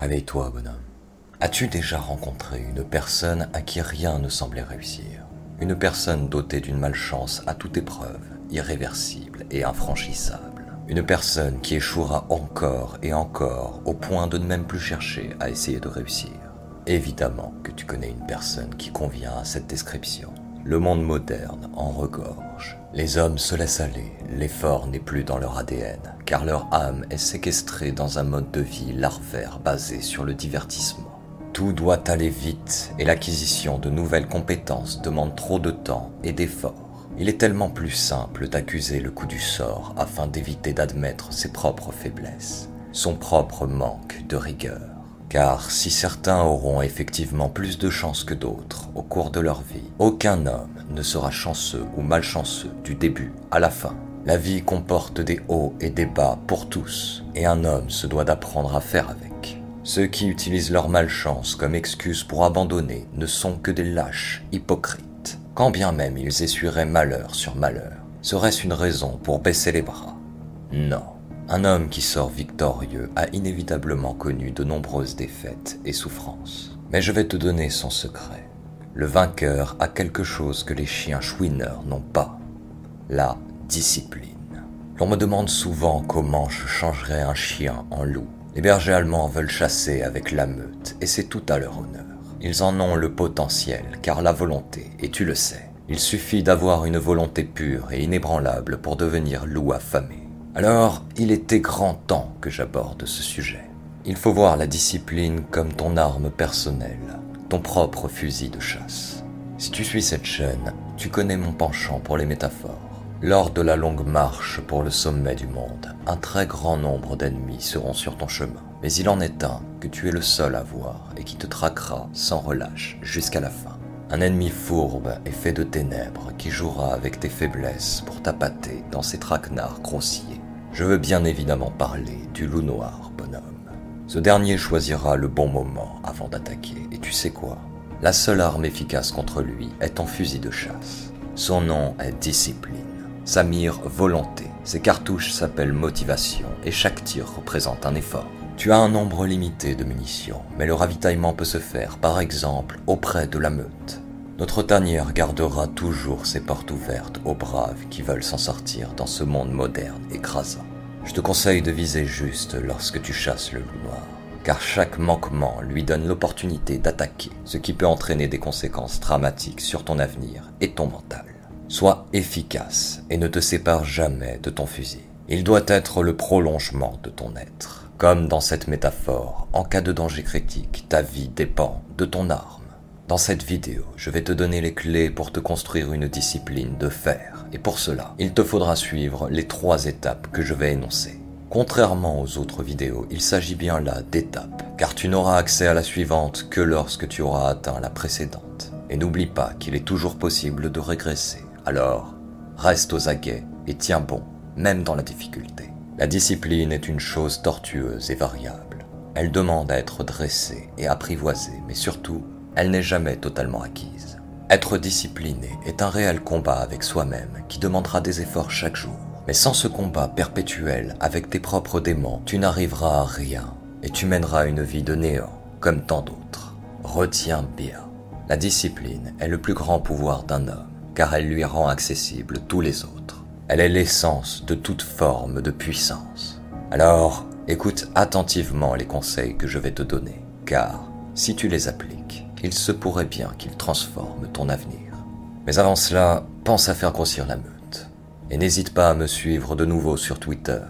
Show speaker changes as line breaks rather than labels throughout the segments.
Réveille-toi, bonhomme. As-tu déjà rencontré une personne à qui rien ne semblait réussir? Une personne dotée d'une malchance à toute épreuve, irréversible et infranchissable Une personne qui échouera encore et encore au point de ne même plus chercher à essayer de réussir Évidemment que tu connais une personne qui convient à cette description. Le monde moderne en regorge. Les hommes se laissent aller, l'effort n'est plus dans leur ADN, car leur âme est séquestrée dans un mode de vie larvaire basé sur le divertissement. Tout doit aller vite et l'acquisition de nouvelles compétences demande trop de temps et d'efforts. Il est tellement plus simple d'accuser le coup du sort afin d'éviter d'admettre ses propres faiblesses, son propre manque de rigueur. Car si certains auront effectivement plus de chance que d'autres au cours de leur vie, aucun homme ne sera chanceux ou malchanceux du début à la fin. La vie comporte des hauts et des bas pour tous, et un homme se doit d'apprendre à faire avec. Ceux qui utilisent leur malchance comme excuse pour abandonner ne sont que des lâches hypocrites. Quand bien même ils essuieraient malheur sur malheur, serait-ce une raison pour baisser les bras? Non. Un homme qui sort victorieux a inévitablement connu de nombreuses défaites et souffrances. Mais je vais te donner son secret. Le vainqueur a quelque chose que les chiens chouineurs n'ont pas. La discipline. L'on me demande souvent comment je changerais un chien en loup. Les bergers allemands veulent chasser avec la meute et c'est tout à leur honneur. Ils en ont le potentiel car la volonté, et tu le sais, il suffit d'avoir une volonté pure et inébranlable pour devenir loup affamé. Alors, il était grand temps que j'aborde ce sujet. Il faut voir la discipline comme ton arme personnelle, ton propre fusil de chasse. Si tu suis cette chaîne, tu connais mon penchant pour les métaphores. Lors de la longue marche pour le sommet du monde, un très grand nombre d'ennemis seront sur ton chemin. Mais il en est un que tu es le seul à voir et qui te traquera sans relâche jusqu'à la fin. Un ennemi fourbe et fait de ténèbres qui jouera avec tes faiblesses pour t'appâter dans ses traquenards grossiers. Je veux bien évidemment parler du loup noir, bonhomme. Ce dernier choisira le bon moment avant d'attaquer, et tu sais quoi? La seule arme efficace contre lui est ton fusil de chasse. Son nom est discipline. Sa mire volonté. Ses cartouches s'appellent motivation, et chaque tir représente un effort. Tu as un nombre limité de munitions, mais le ravitaillement peut se faire, par exemple, auprès de la meute. Notre tanière gardera toujours ses portes ouvertes aux braves qui veulent s'en sortir dans ce monde moderne écrasant. Je te conseille de viser juste lorsque tu chasses le loup noir, car chaque manquement lui donne l'opportunité d'attaquer, ce qui peut entraîner des conséquences dramatiques sur ton avenir et ton mental. Sois efficace et ne te sépare jamais de ton fusil. Il doit être le prolongement de ton être. Comme dans cette métaphore, en cas de danger critique, ta vie dépend de ton arme. Dans cette vidéo, je vais te donner les clés pour te construire une discipline de fer, et pour cela, il te faudra suivre les trois étapes que je vais énoncer. Contrairement aux autres vidéos, il s'agit bien là d'étapes, car tu n'auras accès à la suivante que lorsque tu auras atteint la précédente. Et n'oublie pas qu'il est toujours possible de régresser. Alors, reste aux aguets et tiens bon, même dans la difficulté. La discipline est une chose tortueuse et variable. Elle demande à être dressée et apprivoisée, mais surtout, elle n'est jamais totalement acquise. Être discipliné est un réel combat avec soi-même qui demandera des efforts chaque jour. Mais sans ce combat perpétuel avec tes propres démons, tu n'arriveras à rien et tu mèneras une vie de néant, comme tant d'autres. Retiens bien, la discipline est le plus grand pouvoir d'un homme, car elle lui rend accessible tous les autres. Elle est l'essence de toute forme de puissance. Alors, écoute attentivement les conseils que je vais te donner, car si tu les appliques, il se pourrait bien qu'ils transforment ton avenir. Mais avant cela, pense à faire grossir la meute. Et n'hésite pas à me suivre de nouveau sur Twitter.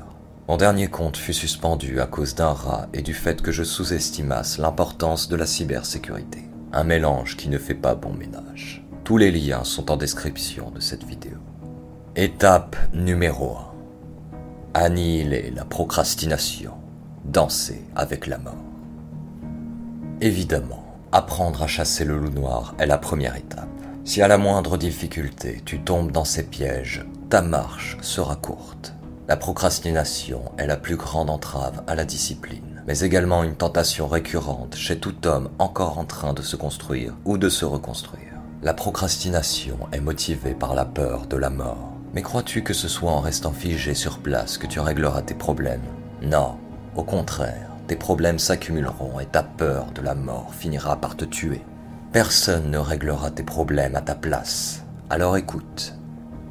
Mon dernier compte fut suspendu à cause d'un rat et du fait que je sous-estimasse l'importance de la cybersécurité. Un mélange qui ne fait pas bon ménage. Tous les liens sont en description de cette vidéo. Étape numéro 1. Annihiler la procrastination. Danser avec la mort. Évidemment, apprendre à chasser le loup noir est la première étape. Si à la moindre difficulté tu tombes dans ces pièges, ta marche sera courte. La procrastination est la plus grande entrave à la discipline, mais également une tentation récurrente chez tout homme encore en train de se construire ou de se reconstruire. La procrastination est motivée par la peur de la mort mais crois-tu que ce soit en restant figé sur place que tu régleras tes problèmes? Non, au contraire, tes problèmes s'accumuleront et ta peur de la mort finira par te tuer. Personne ne réglera tes problèmes à ta place. Alors écoute,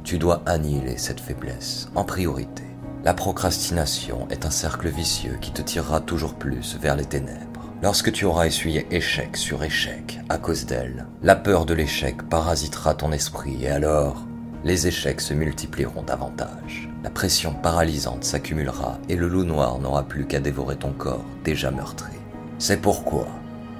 tu dois annihiler cette faiblesse en priorité. La procrastination est un cercle vicieux qui te tirera toujours plus vers les ténèbres. Lorsque tu auras essuyé échec sur échec à cause d'elle, la peur de l'échec parasitera ton esprit et alors les échecs se multiplieront davantage. La pression paralysante s'accumulera et le loup noir n'aura plus qu'à dévorer ton corps déjà meurtri. C'est pourquoi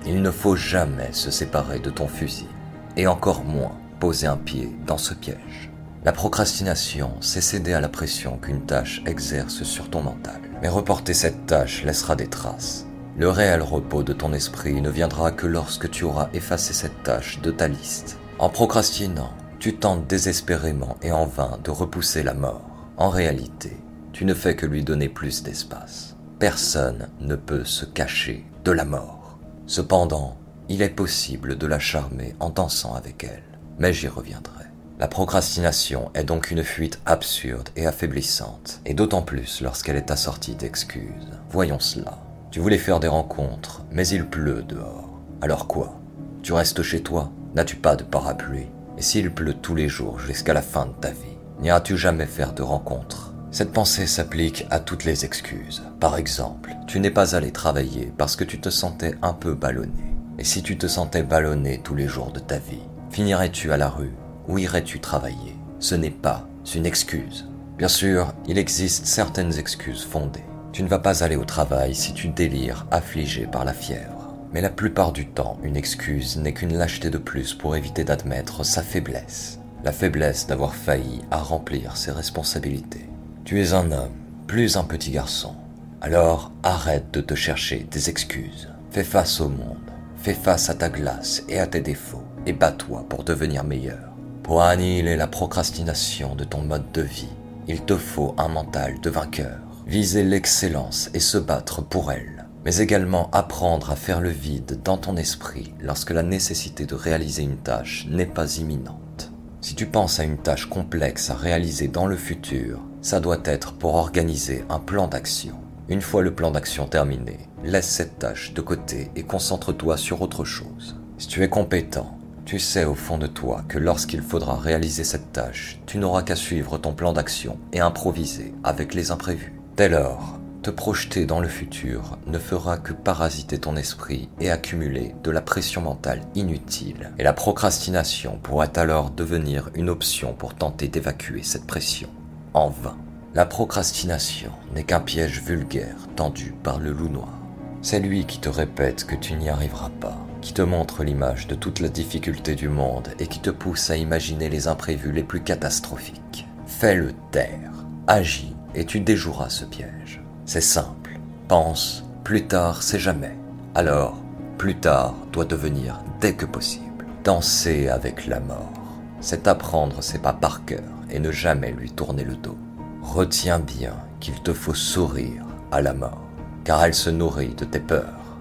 il ne faut jamais se séparer de ton fusil et encore moins poser un pied dans ce piège. La procrastination, c'est céder à la pression qu'une tâche exerce sur ton mental. Mais reporter cette tâche laissera des traces. Le réel repos de ton esprit ne viendra que lorsque tu auras effacé cette tâche de ta liste. En procrastinant, tu tentes désespérément et en vain de repousser la mort. En réalité, tu ne fais que lui donner plus d'espace. Personne ne peut se cacher de la mort. Cependant, il est possible de la charmer en dansant avec elle, mais j'y reviendrai. La procrastination est donc une fuite absurde et affaiblissante, et d'autant plus lorsqu'elle est assortie d'excuses. Voyons cela. Tu voulais faire des rencontres, mais il pleut dehors. Alors quoi? Tu restes chez toi? N'as-tu pas de parapluie? Et s'il pleut tous les jours jusqu'à la fin de ta vie, n'iras-tu jamais faire de rencontres? Cette pensée s'applique à toutes les excuses. Par exemple, tu n'es pas allé travailler parce que tu te sentais un peu ballonné. Et si tu te sentais ballonné tous les jours de ta vie, finirais-tu à la rue où irais-tu travailler? Ce n'est pas une excuse. Bien sûr, il existe certaines excuses fondées. Tu ne vas pas aller au travail si tu délires affligé par la fièvre. Mais la plupart du temps, une excuse n'est qu'une lâcheté de plus pour éviter d'admettre sa faiblesse. La faiblesse d'avoir failli à remplir ses responsabilités. Tu es un homme, plus un petit garçon. Alors arrête de te chercher des excuses. Fais face au monde, fais face à ta glace et à tes défauts, et bats-toi pour devenir meilleur. Pour annihiler la procrastination de ton mode de vie, il te faut un mental de vainqueur, viser l'excellence et se battre pour elle, mais également apprendre à faire le vide dans ton esprit lorsque la nécessité de réaliser une tâche n'est pas imminente. Si tu penses à une tâche complexe à réaliser dans le futur, ça doit être pour organiser un plan d'action. Une fois le plan d'action terminé, laisse cette tâche de côté et concentre-toi sur autre chose. Si tu es compétent, tu sais au fond de toi que lorsqu'il faudra réaliser cette tâche, tu n'auras qu'à suivre ton plan d'action et improviser avec les imprévus. Dès lors, te projeter dans le futur ne fera que parasiter ton esprit et accumuler de la pression mentale inutile, et la procrastination pourrait alors devenir une option pour tenter d'évacuer cette pression. En vain. La procrastination n'est qu'un piège vulgaire tendu par le loup noir. C'est lui qui te répète que tu n'y arriveras pas, qui te montre l'image de toute la difficulté du monde et qui te pousse à imaginer les imprévus les plus catastrophiques. Fais-le taire, agis et tu déjoueras ce piège. C'est simple. Pense, plus tard c'est jamais. Alors, plus tard doit devenir dès que possible. Danser avec la mort, c'est apprendre ses pas par cœur et ne jamais lui tourner le dos. Retiens bien qu'il te faut sourire à la mort, car elle se nourrit de tes peurs.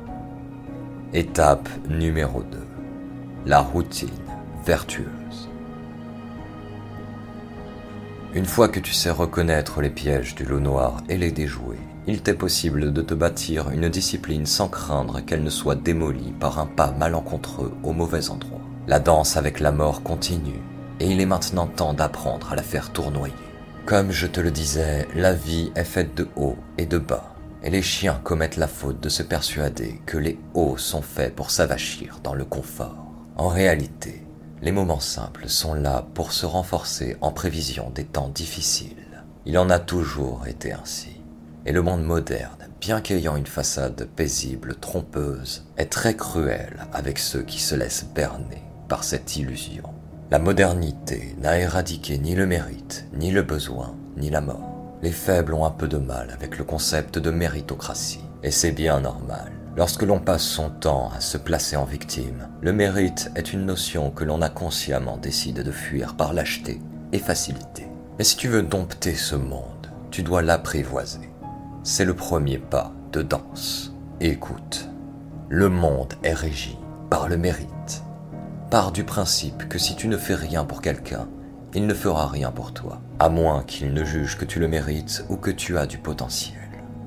Étape numéro 2. La routine vertueuse. Une fois que tu sais reconnaître les pièges du loup noir et les déjouer, il t'est possible de te bâtir une discipline sans craindre qu'elle ne soit démolie par un pas malencontreux au mauvais endroit. La danse avec la mort continue, et il est maintenant temps d'apprendre à la faire tournoyer. Comme je te le disais, la vie est faite de hauts et de bas et les chiens commettent la faute de se persuader que les hauts sont faits pour s'avachir dans le confort. En réalité, les moments simples sont là pour se renforcer en prévision des temps difficiles. Il en a toujours été ainsi. Et le monde moderne, bien qu'ayant une façade paisible, trompeuse, est très cruel avec ceux qui se laissent berner par cette illusion. La modernité n'a éradiqué ni le mérite, ni le besoin, ni la mort. Les faibles ont un peu de mal avec le concept de méritocratie, et c'est bien normal. Lorsque l'on passe son temps à se placer en victime, le mérite est une notion que l'on a consciemment décidé de fuir par lâcheté et facilité. Mais si tu veux dompter ce monde, tu dois l'apprivoiser. C'est le premier pas de danse. Écoute, le monde est régi par le mérite. Pars du principe que si tu ne fais rien pour quelqu'un, il ne fera rien pour toi, à moins qu'il ne juge que tu le mérites ou que tu as du potentiel.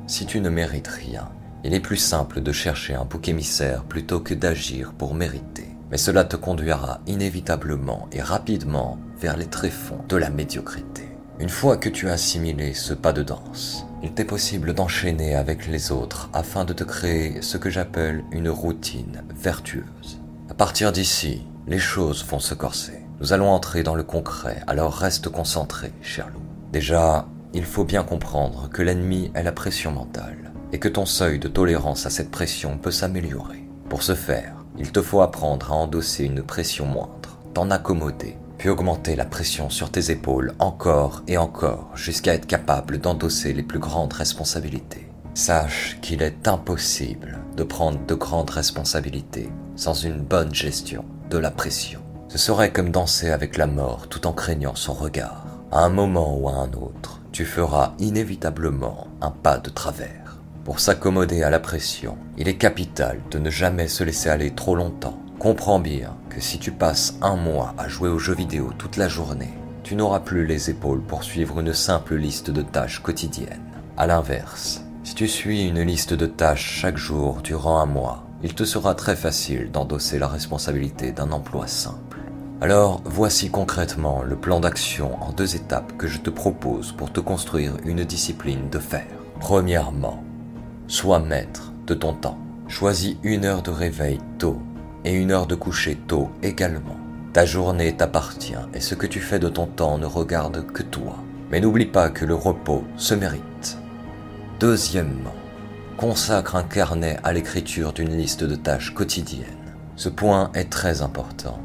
Si tu ne mérites rien, Il est plus simple de chercher un bouc émissaire plutôt que d'agir pour mériter. Mais cela te conduira inévitablement et rapidement vers les tréfonds de la médiocrité. Une fois que tu as assimilé ce pas de danse, il t'est possible d'enchaîner avec les autres afin de te créer ce que j'appelle une routine vertueuse. À partir d'ici, les choses vont se corser. Nous allons entrer dans le concret, alors reste concentré, cher loup. Déjà, il faut bien comprendre que l'ennemi est la pression mentale et que ton seuil de tolérance à cette pression peut s'améliorer. Pour ce faire, il te faut apprendre à endosser une pression moindre, t'en accommoder, puis augmenter la pression sur tes épaules encore et encore jusqu'à être capable d'endosser les plus grandes responsabilités. Sache qu'il est impossible de prendre de grandes responsabilités sans une bonne gestion de la pression. Ce serait comme danser avec la mort tout en craignant son regard. À un moment ou à un autre, tu feras inévitablement un pas de travers. Pour s'accommoder à la pression, il est capital de ne jamais se laisser aller trop longtemps. Comprends bien que si tu passes un mois à jouer aux jeux vidéo toute la journée, tu n'auras plus les épaules pour suivre une simple liste de tâches quotidiennes. A l'inverse, si tu suis une liste de tâches chaque jour durant un mois, il te sera très facile d'endosser la responsabilité d'un emploi simple. Alors voici concrètement le plan d'action en deux étapes que je te propose pour te construire une discipline de fer. Premièrement, Sois maître de ton temps. Choisis une heure de réveil tôt et une heure de coucher tôt également. Ta journée t'appartient et ce que tu fais de ton temps ne regarde que toi. Mais n'oublie pas que le repos se mérite. Deuxièmement, consacre un carnet à l'écriture d'une liste de tâches quotidiennes. Ce point est très important.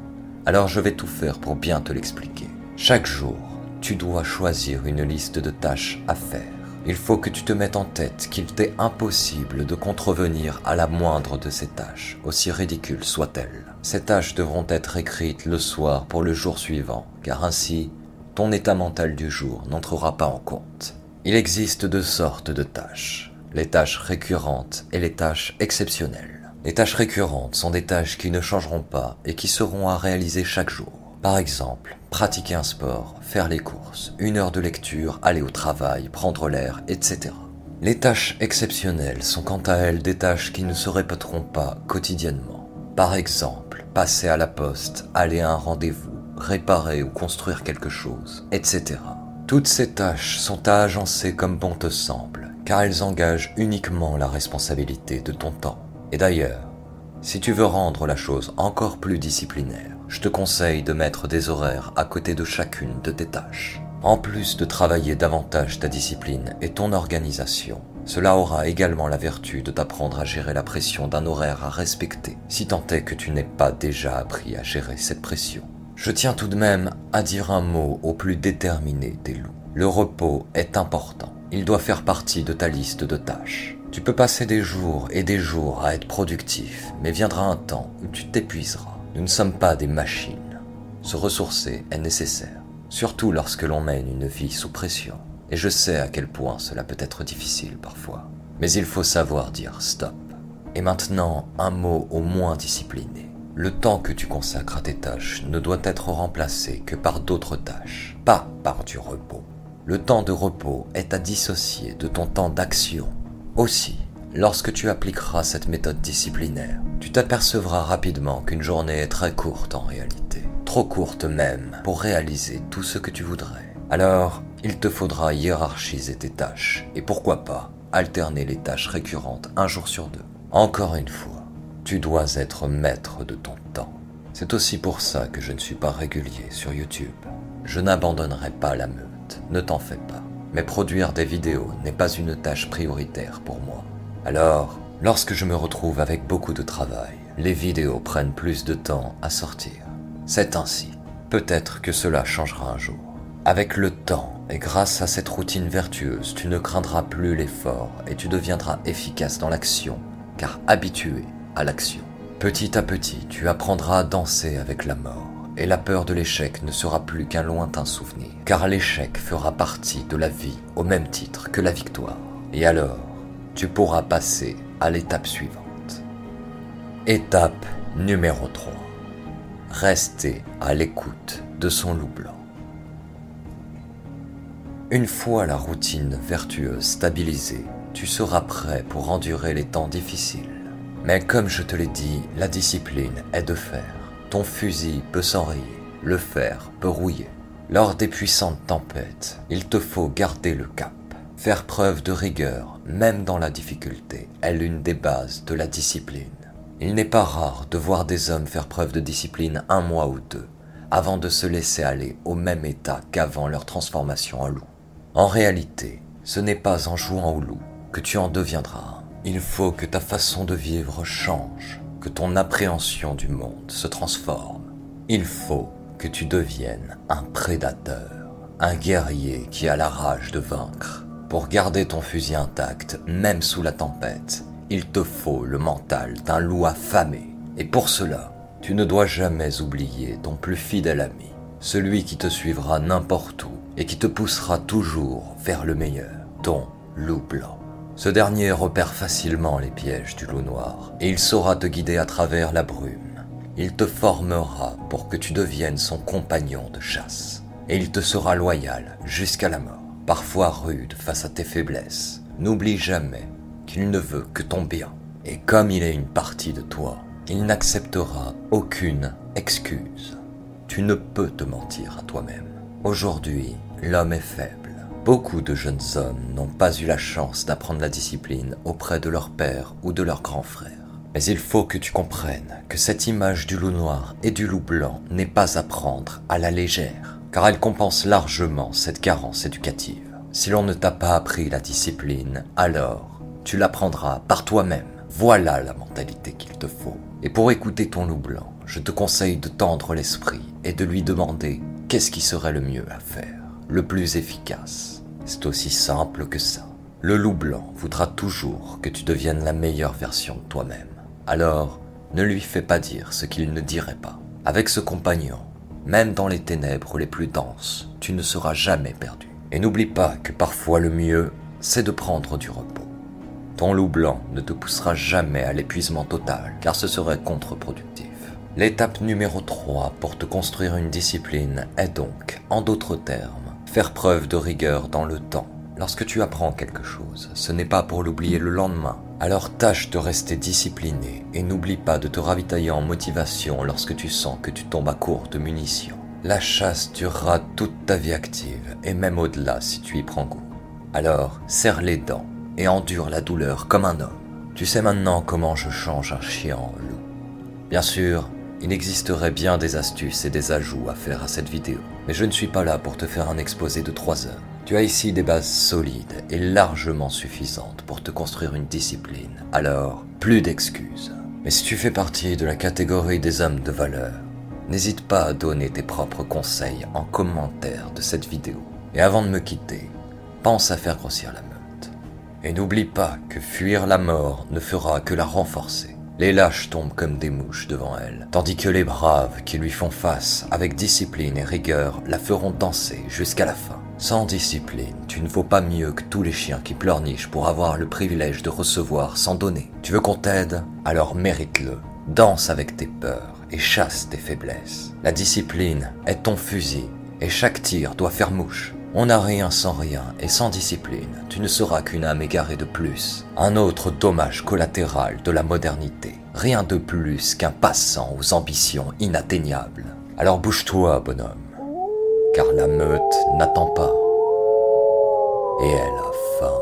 Alors je vais tout faire pour bien te l'expliquer. Chaque jour, tu dois choisir une liste de tâches à faire. Il faut que tu te mettes en tête qu'il t'est impossible de contrevenir à la moindre de ces tâches, aussi ridicules soient-elles. Ces tâches devront être écrites le soir pour le jour suivant, car ainsi, ton état mental du jour n'entrera pas en compte. Il existe deux sortes de tâches, les tâches récurrentes et les tâches exceptionnelles. Les tâches récurrentes sont des tâches qui ne changeront pas et qui seront à réaliser chaque jour. Par exemple, pratiquer un sport, faire les courses, une heure de lecture, aller au travail, prendre l'air, etc. Les tâches exceptionnelles sont quant à elles des tâches qui ne se répéteront pas quotidiennement. Par exemple, passer à la poste, aller à un rendez-vous, réparer ou construire quelque chose, etc. Toutes ces tâches sont à agencer comme bon te semble, car elles engagent uniquement la responsabilité de ton temps. Et d'ailleurs, si tu veux rendre la chose encore plus disciplinaire, je te conseille de mettre des horaires à côté de chacune de tes tâches. En plus de travailler davantage ta discipline et ton organisation, cela aura également la vertu de t'apprendre à gérer la pression d'un horaire à respecter, si tant est que tu n'aies pas déjà appris à gérer cette pression. Je tiens tout de même à dire un mot au plus déterminé des loups. Le repos est important. Il doit faire partie de ta liste de tâches. Tu peux passer des jours et des jours à être productif, mais viendra un temps où tu t'épuiseras. Nous ne sommes pas des machines. Se ressourcer est nécessaire, surtout lorsque l'on mène une vie sous pression. Et je sais à quel point cela peut être difficile parfois. Mais il faut savoir dire stop. Et maintenant, un mot au moins discipliné. Le temps que tu consacres à tes tâches ne doit être remplacé que par d'autres tâches, pas par du repos. Le temps de repos est à dissocier de ton temps d'action. Aussi, lorsque tu appliqueras cette méthode disciplinaire, tu t'apercevras rapidement qu'une journée est très courte en réalité. Trop courte même pour réaliser tout ce que tu voudrais. Alors, il te faudra hiérarchiser tes tâches et pourquoi pas alterner les tâches récurrentes un jour sur deux. Encore une fois, tu dois être maître de ton temps. C'est aussi pour ça que je ne suis pas régulier sur YouTube. Je n'abandonnerai pas la meute, ne t'en fais pas. Mais produire des vidéos n'est pas une tâche prioritaire pour moi. Alors, Lorsque je me retrouve avec beaucoup de travail, les vidéos prennent plus de temps à sortir. C'est ainsi. Peut-être que cela changera un jour. Avec le temps et grâce à cette routine vertueuse, tu ne craindras plus l'effort et tu deviendras efficace dans l'action, car habitué à l'action. Petit à petit, tu apprendras à danser avec la mort, et la peur de l'échec ne sera plus qu'un lointain souvenir, car l'échec fera partie de la vie au même titre que la victoire. Et alors, tu pourras passer à l'étape suivante. Étape numéro 3. Rester à l'écoute de son loup blanc. Une fois la routine vertueuse stabilisée, tu seras prêt pour endurer les temps difficiles. Mais comme je te l'ai dit, la discipline est de fer. Ton fusil peut s'enrayer, le fer peut rouiller. Lors des puissantes tempêtes, il te faut garder le cap. Faire preuve de rigueur, même dans la difficulté, est l'une des bases de la discipline. Il n'est pas rare de voir des hommes faire preuve de discipline un mois ou deux, avant de se laisser aller au même état qu'avant leur transformation en loup. En réalité, ce n'est pas en jouant au loup que tu en deviendras. Il faut que ta façon de vivre change, que ton appréhension du monde se transforme. Il faut que tu deviennes un prédateur, un guerrier qui a la rage de vaincre. Pour garder ton fusil intact, même sous la tempête, il te faut le mental d'un loup affamé. Et pour cela, tu ne dois jamais oublier ton plus fidèle ami, celui qui te suivra n'importe où et qui te poussera toujours vers le meilleur, ton loup blanc. Ce dernier repère facilement les pièges du loup noir et il saura te guider à travers la brume. Il te formera pour que tu deviennes son compagnon de chasse et il te sera loyal jusqu'à la mort, parfois rude face à tes faiblesses. N'oublie jamais qu'il ne veut que ton bien et comme il est une partie de toi, il n'acceptera aucune excuse. Tu ne peux te mentir à toi-même. Aujourd'hui, l'homme est faible. Beaucoup de jeunes hommes n'ont pas eu la chance d'apprendre la discipline auprès de leur père ou de leur grand frère. Mais il faut que tu comprennes que cette image du loup noir et du loup blanc n'est pas à prendre à la légère, car elle compense largement cette carence éducative. Si l'on ne t'a pas appris la discipline, alors tu l'apprendras par toi-même. Voilà la mentalité qu'il te faut. Et pour écouter ton loup blanc, je te conseille de tendre l'esprit et de lui demander qu'est-ce qui serait le mieux à faire, le plus efficace. C'est aussi simple que ça. Le loup blanc voudra toujours que tu deviennes la meilleure version de toi-même. Alors, ne lui fais pas dire ce qu'il ne dirait pas. Avec ce compagnon, même dans les ténèbres les plus denses, tu ne seras jamais perdu. Et n'oublie pas que parfois le mieux, c'est de prendre du repos. Ton loup blanc ne te poussera jamais à l'épuisement total, car ce serait contre-productif. L'étape numéro 3 pour te construire une discipline est donc, en d'autres termes, faire preuve de rigueur dans le temps. Lorsque tu apprends quelque chose, ce n'est pas pour l'oublier le lendemain. Alors tâche de rester discipliné et n'oublie pas de te ravitailler en motivation lorsque tu sens que tu tombes à court de munitions. La chasse durera toute ta vie active et même au-delà si tu y prends goût. Alors serre les dents et endure la douleur comme un homme. Tu sais maintenant comment je change un chien en loup. Bien sûr, il existerait bien des astuces et des ajouts à faire à cette vidéo, mais je ne suis pas là pour te faire un exposé de 3 heures. Tu as ici des bases solides et largement suffisantes pour te construire une discipline, alors plus d'excuses. Mais si tu fais partie de la catégorie des hommes de valeur, n'hésite pas à donner tes propres conseils en commentaire de cette vidéo. Et avant de me quitter, pense à faire grossir la meute. Et n'oublie pas que fuir la mort ne fera que la renforcer. Les lâches tombent comme des mouches devant elle, tandis que les braves qui lui font face avec discipline et rigueur la feront danser jusqu'à la fin. Sans discipline, tu ne vaux pas mieux que tous les chiens qui pleurnichent pour avoir le privilège de recevoir sans donner. Tu veux qu'on t'aide? Alors mérite-le. Danse avec tes peurs et chasse tes faiblesses. La discipline est ton fusil et chaque tir doit faire mouche. On n'a rien sans rien, et sans discipline, tu ne seras qu'une âme égarée de plus. Un autre dommage collatéral de la modernité. Rien de plus qu'un passant aux ambitions inatteignables. Alors bouge-toi, bonhomme, car la meute n'attend pas. Et elle a faim.